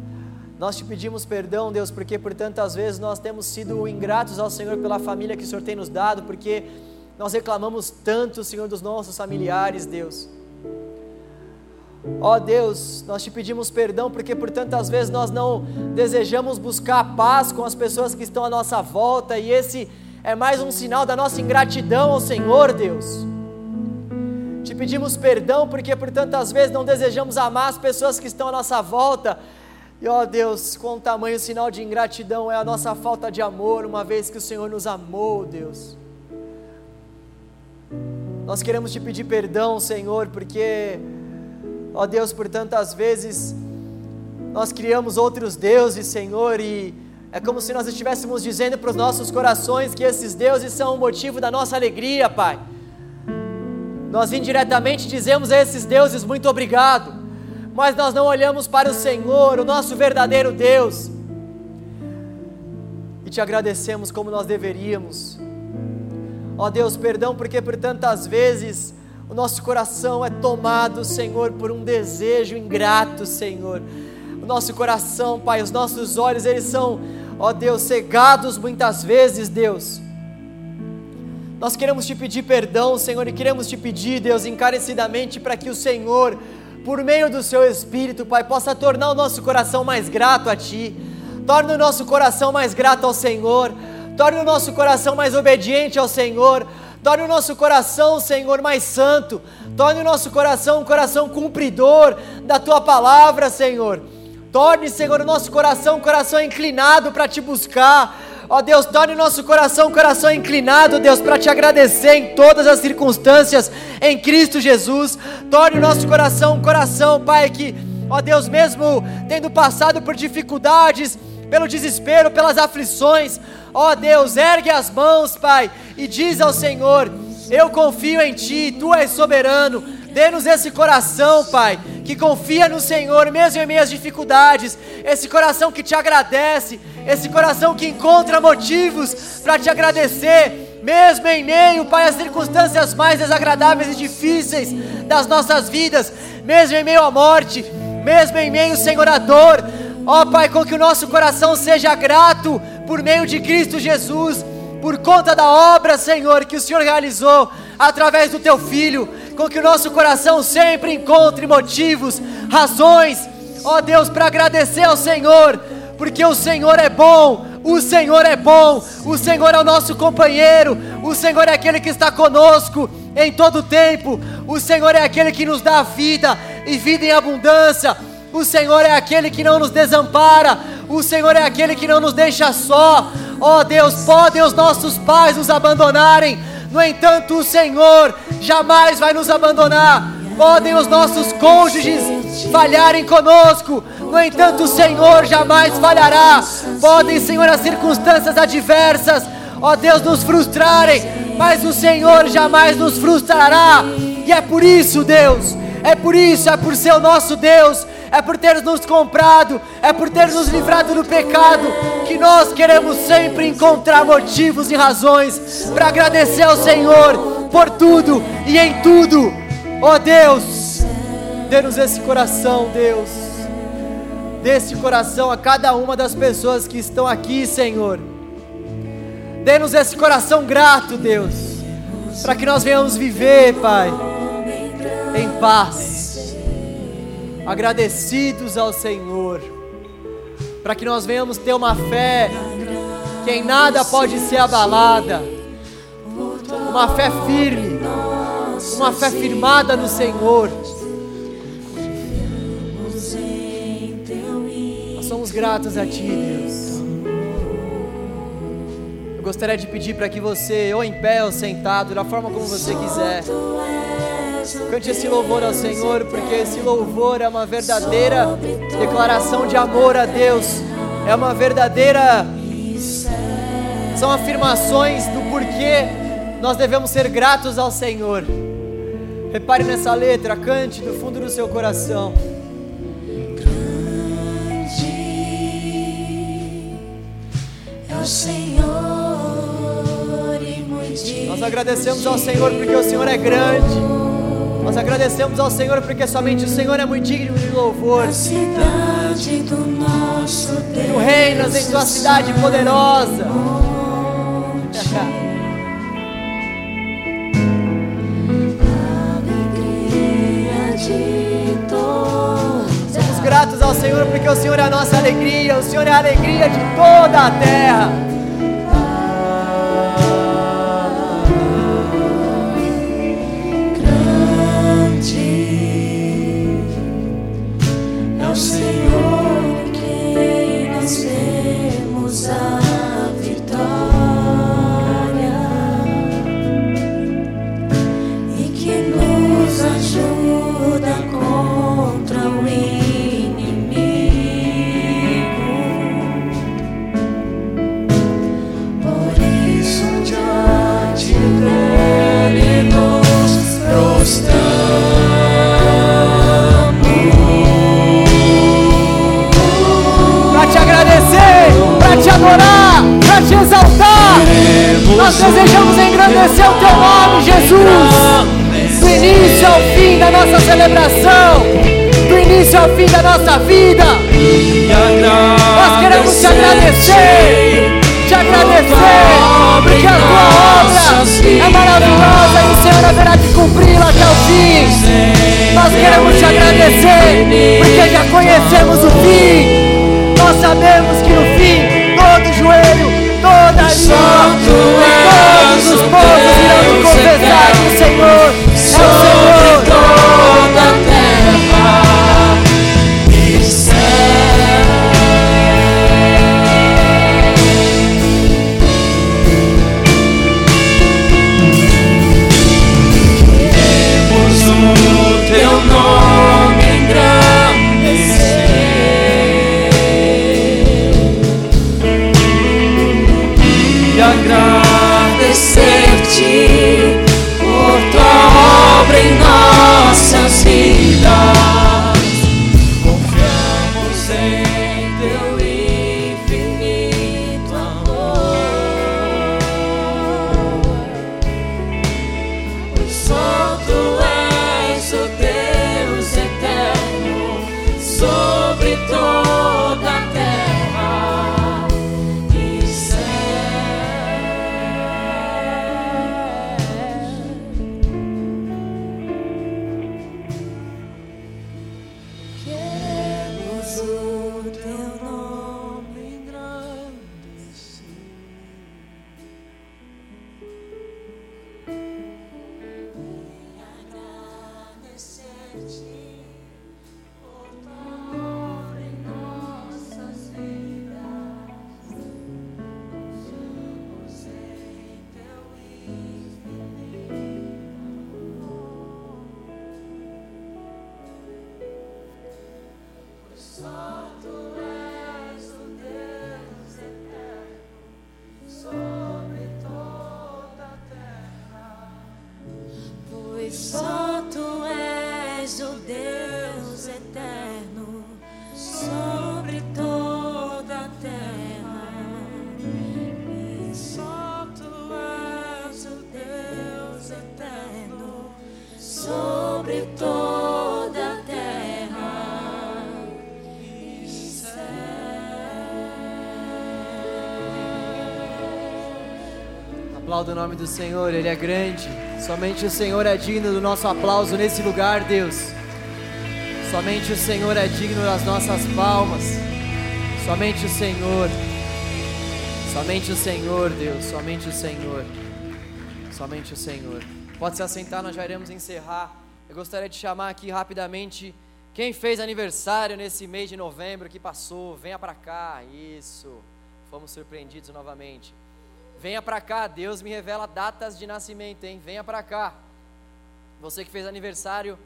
Nós te pedimos perdão, Deus, porque por tantas vezes nós temos sido ingratos ao Senhor pela família que o Senhor tem nos dado, porque nós reclamamos tanto, Senhor, dos nossos familiares, Deus. Ó oh Deus, nós te pedimos perdão porque por tantas vezes nós não desejamos buscar paz com as pessoas que estão à nossa volta e esse é mais um sinal da nossa ingratidão ao Senhor, Deus. Te pedimos perdão porque por tantas vezes não desejamos amar as pessoas que estão à nossa volta. E ó Deus, quão tamanho sinal de ingratidão é a nossa falta de amor, uma vez que o Senhor nos amou, Deus. Nós queremos te pedir perdão, Senhor, porque Ó Deus, por tantas vezes nós criamos outros deuses, Senhor, e é como se nós estivéssemos dizendo para os nossos corações que esses deuses são o motivo da nossa alegria, Pai. Nós indiretamente dizemos a esses deuses muito obrigado, mas nós não olhamos para o Senhor, o nosso verdadeiro Deus te agradecemos como nós deveríamos. Ó Deus, perdão porque por tantas vezes o nosso coração é tomado, Senhor, por um desejo ingrato, Senhor. O nosso coração, Pai, os nossos olhos, eles são, ó Deus, cegados muitas vezes, Deus. Nós queremos te pedir perdão, Senhor, e queremos te pedir, Deus, encarecidamente, para que o Senhor, por meio do Seu Espírito, Pai, possa tornar o nosso coração mais grato a Ti, torne o nosso coração mais grato ao Senhor, torne o nosso coração mais obediente ao Senhor, torne o nosso coração, Senhor, mais santo, torne o nosso coração um coração cumpridor da tua palavra, Senhor. Torne, Senhor, o nosso coração um coração inclinado para te buscar. Ó Deus, torne o nosso coração um coração inclinado, Deus, para te agradecer em todas as circunstâncias em Cristo Jesus. Torne o nosso coração um coração, Pai, que, ó Deus, mesmo tendo passado por dificuldades, pelo desespero, pelas aflições, Ó oh Deus, ergue as mãos, Pai, e diz ao Senhor: Eu confio em Ti, Tu és soberano. Dê-nos esse coração, Pai, que confia no Senhor, mesmo em às dificuldades. Esse coração que te agradece, esse coração que encontra motivos para te agradecer, mesmo em meio, Pai, às circunstâncias mais desagradáveis e difíceis das nossas vidas, mesmo em meio à morte, mesmo em meio, Senhor, à dor. Ó Pai, com que o nosso coração seja grato por meio de Cristo Jesus, por conta da obra, Senhor, que o Senhor realizou através do Teu Filho, com que o nosso coração sempre encontre motivos, razões, ó Deus, para agradecer ao Senhor, porque o Senhor é bom, o Senhor é bom, o Senhor é o nosso companheiro, o Senhor é aquele que está conosco em todo o tempo, o Senhor é aquele que nos dá vida e vida em abundância. O Senhor é aquele que não nos desampara, o Senhor é aquele que não nos deixa só. Ó oh Deus, podem os nossos pais nos abandonarem, no entanto, o Senhor jamais vai nos abandonar. Podem os nossos cônjuges falharem conosco, no entanto, o Senhor jamais falhará. Podem, Senhor, as circunstâncias adversas, ó Deus, nos frustrarem, mas o Senhor jamais nos frustrará. E é por isso, Deus, é por isso, é por ser o nosso Deus, é por ter nos comprado, é por ter nos livrado do pecado, que nós queremos sempre encontrar motivos e razões para agradecer ao Senhor por tudo e em tudo. Ó oh Deus, dê-nos esse coração, Deus. Dê esse coração a cada uma das pessoas que estão aqui, Senhor. Dê-nos esse coração grato, Deus, para que nós venhamos viver, Pai, em paz agradecidos ao Senhor, para que nós venhamos ter uma fé que em nada pode ser abalada, uma fé firme, uma fé firmada no Senhor. Nós somos gratos a Ti, Deus. Eu gostaria de pedir para que você, ou em pé ou sentado, da forma como você quiser, Cante esse louvor ao Senhor, porque esse louvor é uma verdadeira declaração de amor a Deus, é uma verdadeira. São afirmações do porquê nós devemos ser gratos ao Senhor. Repare nessa letra, cante do fundo do seu coração. Grande é o Senhor Nós agradecemos ao Senhor porque o Senhor é grande. Nós agradecemos ao Senhor porque somente o Senhor é muito digno de louvor. A cidade do nosso Deus. Tu reinas em tua cidade poderosa. Alegria de todos. Somos gratos ao Senhor porque o Senhor é a nossa alegria, o Senhor é a alegria de toda a terra. Do Senhor, Ele é grande. Somente o Senhor é digno do nosso aplauso nesse lugar, Deus. Somente o Senhor é digno das nossas palmas. Somente o Senhor. Somente o Senhor, Deus. Somente o Senhor. Somente o Senhor. Pode se assentar, nós já iremos encerrar. Eu gostaria de chamar aqui rapidamente quem fez aniversário nesse mês de novembro que passou. Venha para cá. Isso. Fomos surpreendidos novamente. Venha para cá, Deus me revela datas de nascimento, hein? Venha para cá. Você que fez aniversário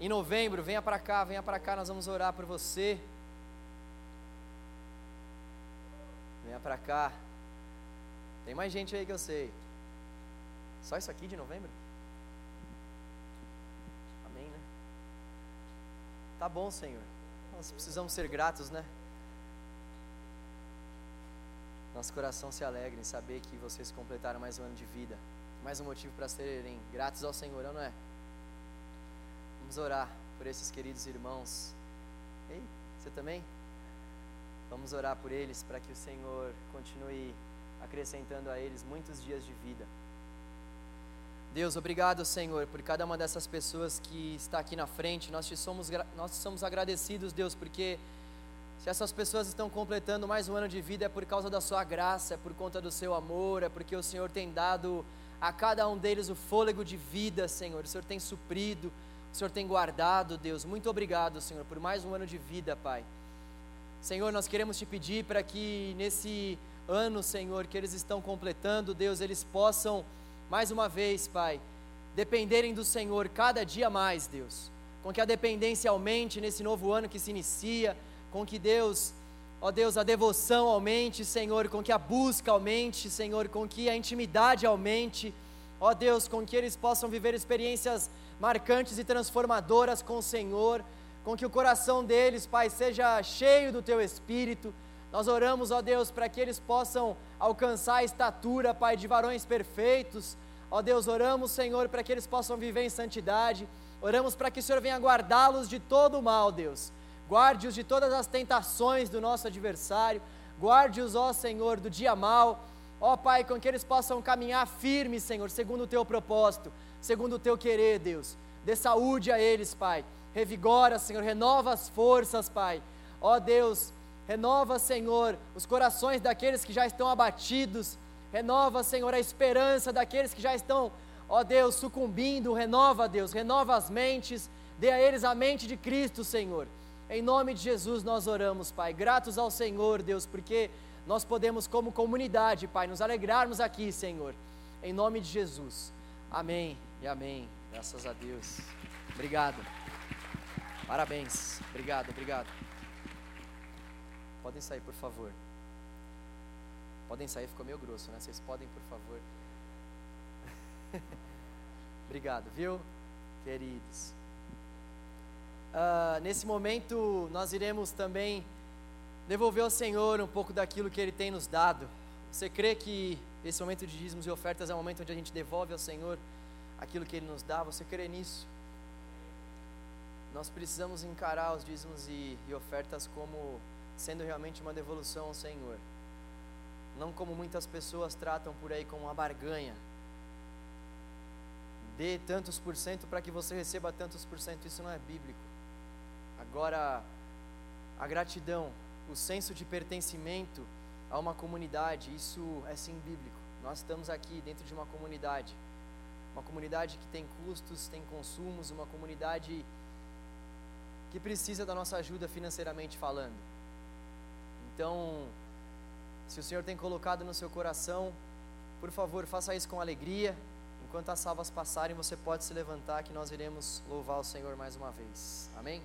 em novembro, venha para cá, venha para cá, nós vamos orar por você. Venha para cá. Tem mais gente aí que eu sei. Só isso aqui de novembro? Amém, né? Tá bom, Senhor. Nós precisamos ser gratos, né? Nosso coração se alegra em saber que vocês completaram mais um ano de vida. Mais um motivo para serem gratos ao Senhor, não é? Vamos orar por esses queridos irmãos. Ei, você também? Vamos orar por eles para que o Senhor continue acrescentando a eles muitos dias de vida. Deus, obrigado, Senhor, por cada uma dessas pessoas que está aqui na frente. Nós te somos, nós te somos agradecidos, Deus, porque se essas pessoas estão completando mais um ano de vida é por causa da sua graça, é por conta do seu amor, é porque o Senhor tem dado a cada um deles o fôlego de vida, Senhor. O Senhor tem suprido, o Senhor tem guardado, Deus. Muito obrigado, Senhor, por mais um ano de vida, Pai. Senhor, nós queremos te pedir para que nesse ano, Senhor, que eles estão completando, Deus, eles possam, mais uma vez, Pai, dependerem do Senhor cada dia mais, Deus. Com que a dependência aumente nesse novo ano que se inicia, com que Deus, ó Deus, a devoção aumente, Senhor, com que a busca aumente, Senhor, com que a intimidade aumente, ó Deus, com que eles possam viver experiências marcantes e transformadoras com o Senhor, com que o coração deles, Pai, seja cheio do Teu Espírito. Nós oramos, ó Deus, para que eles possam alcançar a estatura, Pai, de varões perfeitos. Ó Deus, oramos, Senhor, para que eles possam viver em santidade. Oramos para que o Senhor venha guardá-los de todo o mal, Deus. Guarde-os de todas as tentações do nosso adversário. Guarde-os, ó Senhor, do dia mal. Ó Pai, com que eles possam caminhar firmes, Senhor, segundo o teu propósito, segundo o teu querer, Deus. Dê saúde a eles, Pai. Revigora, Senhor, renova as forças, Pai. Ó Deus, Renova, Senhor, os corações daqueles que já estão abatidos. Renova, Senhor, a esperança daqueles que já estão, ó Deus, sucumbindo. Renova, Deus, renova as mentes. Dê a eles a mente de Cristo, Senhor. Em nome de Jesus nós oramos, Pai. Gratos ao Senhor, Deus, porque nós podemos, como comunidade, Pai, nos alegrarmos aqui, Senhor. Em nome de Jesus. Amém e amém. Graças a Deus. Obrigado. Parabéns. Obrigado, obrigado. Podem sair, por favor. Podem sair, ficou meio grosso, né? Vocês podem, por favor. Obrigado, viu, queridos? Uh, nesse momento, nós iremos também devolver ao Senhor um pouco daquilo que Ele tem nos dado. Você crê que esse momento de dízimos e ofertas é o momento onde a gente devolve ao Senhor aquilo que Ele nos dá? Você crê nisso? Nós precisamos encarar os dízimos e, e ofertas como sendo realmente uma devolução ao Senhor. Não como muitas pessoas tratam por aí como uma barganha. Dê tantos por cento para que você receba tantos por cento, isso não é bíblico. Agora, a gratidão, o senso de pertencimento a uma comunidade, isso é sim bíblico. Nós estamos aqui dentro de uma comunidade, uma comunidade que tem custos, tem consumos, uma comunidade que precisa da nossa ajuda financeiramente falando. Então, se o Senhor tem colocado no seu coração, por favor, faça isso com alegria. Enquanto as salvas passarem, você pode se levantar que nós iremos louvar o Senhor mais uma vez. Amém?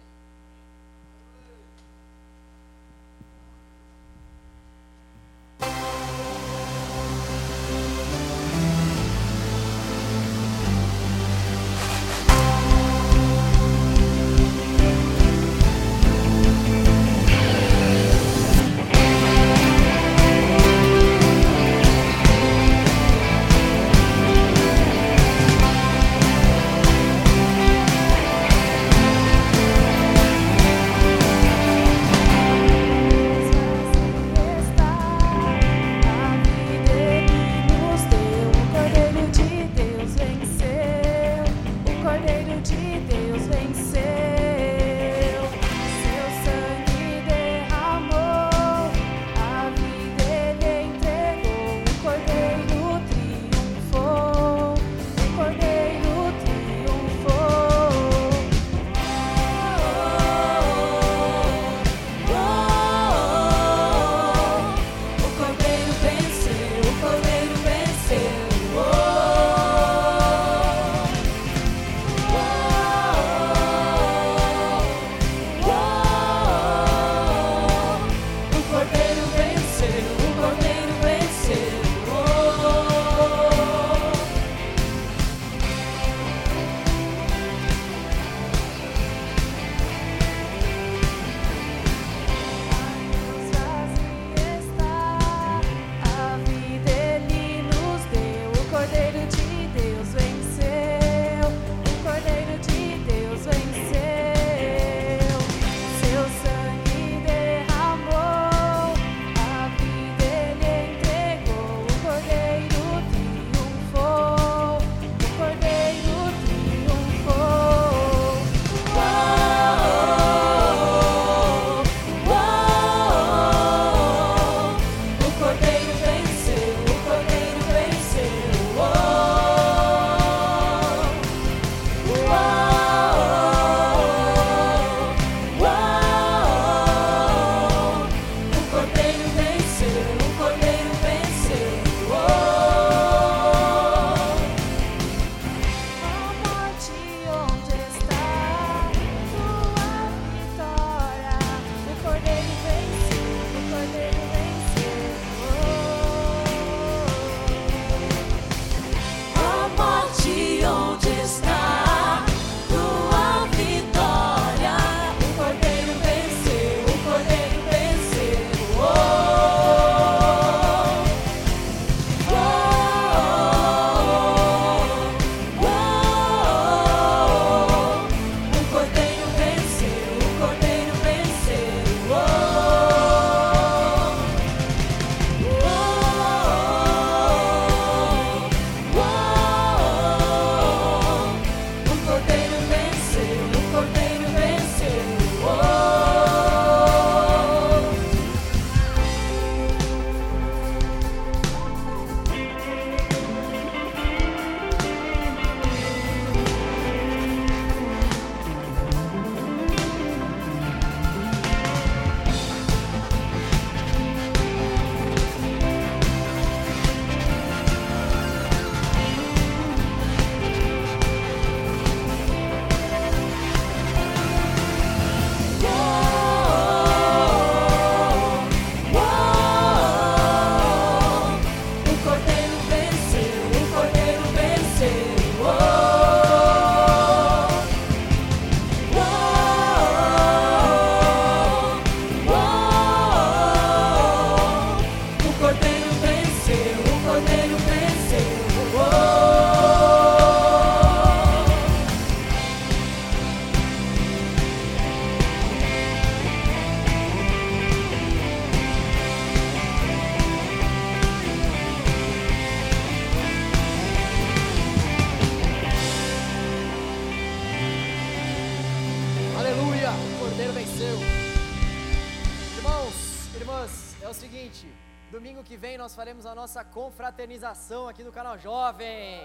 Confraternização aqui no canal Jovem.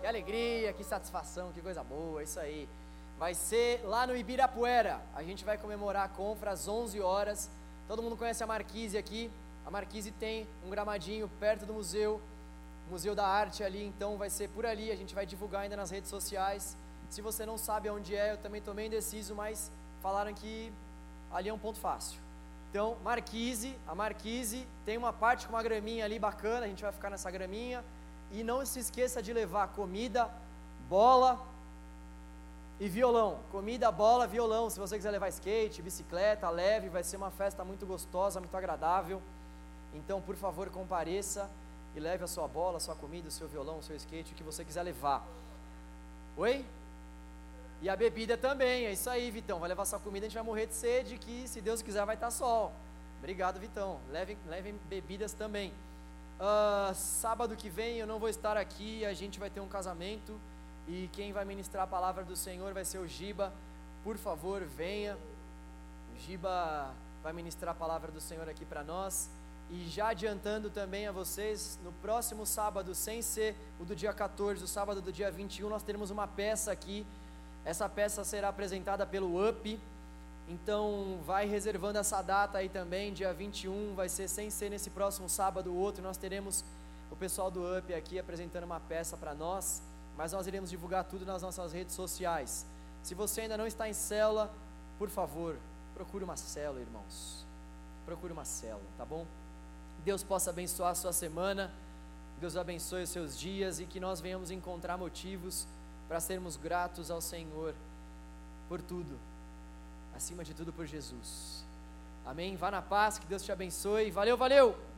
Que alegria, que satisfação, que coisa boa, isso aí. Vai ser lá no Ibirapuera. A gente vai comemorar a confra às 11 horas. Todo mundo conhece a Marquise aqui. A Marquise tem um gramadinho perto do museu, Museu da Arte ali, então vai ser por ali. A gente vai divulgar ainda nas redes sociais. Se você não sabe onde é, eu também estou meio indeciso, mas falaram que ali é um ponto fácil. Então, Marquise, a Marquise tem uma parte com uma graminha ali bacana, a gente vai ficar nessa graminha. E não se esqueça de levar comida, bola e violão. Comida, bola, violão. Se você quiser levar skate, bicicleta, leve, vai ser uma festa muito gostosa, muito agradável. Então, por favor, compareça e leve a sua bola, a sua comida, o seu violão, o seu skate, o que você quiser levar. Oi? E a bebida também, é isso aí, Vitão. Vai levar sua comida, a gente vai morrer de sede, que se Deus quiser vai estar sol. Obrigado, Vitão. Levem, levem bebidas também. Uh, sábado que vem eu não vou estar aqui, a gente vai ter um casamento e quem vai ministrar a palavra do Senhor vai ser o Giba. Por favor, venha. O Giba vai ministrar a palavra do Senhor aqui para nós. E já adiantando também a vocês, no próximo sábado, sem ser o do dia 14, o sábado do dia 21, nós teremos uma peça aqui. Essa peça será apresentada pelo UP. Então, vai reservando essa data aí também, dia 21, vai ser sem ser nesse próximo sábado, o outro, nós teremos o pessoal do UP aqui apresentando uma peça para nós, mas nós iremos divulgar tudo nas nossas redes sociais. Se você ainda não está em célula, por favor, procure uma célula, irmãos. Procure uma célula, tá bom? Deus possa abençoar a sua semana, Deus abençoe os seus dias e que nós venhamos encontrar motivos para sermos gratos ao Senhor por tudo acima de tudo por Jesus. Amém? Vá na paz, que Deus te abençoe. Valeu, valeu!